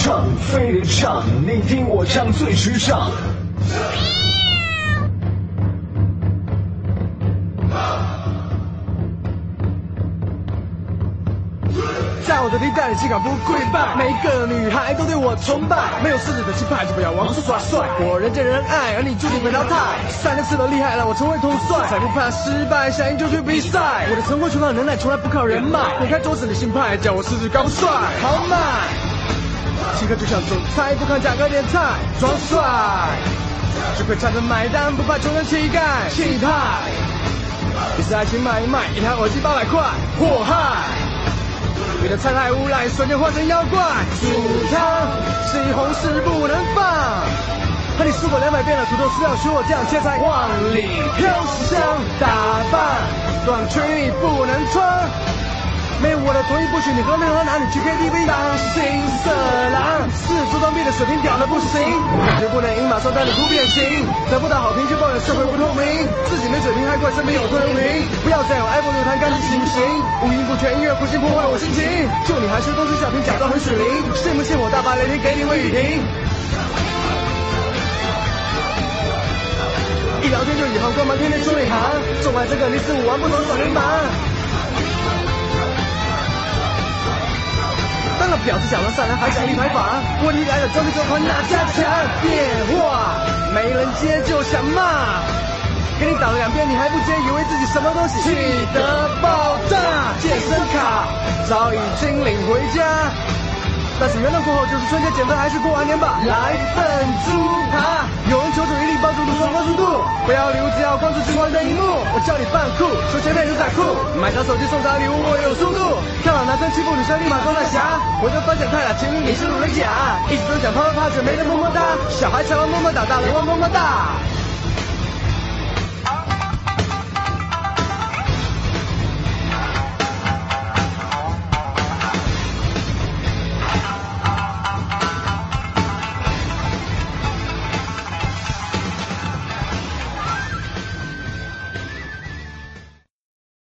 唱，飞得唱，你听我唱最时尚。在我的地带里，岂敢不跪拜？每个女孩都对我崇拜，没有狮子的气派就不要妄自耍帅。我人见人爱，而你注定被淘汰。三年次的厉害了我成为统帅，才不怕失败，想赢就去比赛。我的成功全靠能耐，从来不靠人脉。滚开桌子的新派，叫我狮子高富帅，豪迈。性格就像总裁，不看价格点菜，装帅。只会唱着买单，不怕穷人乞丐，气派。一次爱情买一卖，一台耳机八百块，祸害。你的残害无赖，瞬间化成妖怪。煮汤，西红柿不能放。和你说过两百遍了，土豆丝要学我这样切菜。万里飘香，打扮短裙你不能穿。没有我的同意，不许你喝任何男女去 KTV。当心色狼，四足装逼的水平屌的不行，绝不能赢，马上带你哭变形。得不到好评就抱怨社会不透明，自己没水平还怪身边有昆仑明。不要再有 iPhone 六弹，赶紧醒醒。五音不全，音乐不行，破坏我心情。就你还是都是小瓶，假装很水灵，信不信我大发雷霆给你微雨停？一聊天就以后光芒，天天出内涵。做完这个你是五玩不能耍流氓。当个婊子讲了善良还想立牌坊，问题来了装逼装款哪家强？电话没人接就想骂，给你打了两遍你还不接，以为自己什么东西？气得爆炸！健身卡早已经领回家。但是元旦过后就是春节，减肥还是过完年吧。来份猪扒，有人求助一力帮助路上高速度，不要礼物只要光是金光的荧幕。我叫你扮酷，说前面牛仔裤，买张手机送啥礼物我有速度。看欺负女生立马装大侠，我就发现太阳情侣你是路人甲，一直都想啪啪啪，却没人么么哒。小孩才玩么么哒，大人玩么么哒。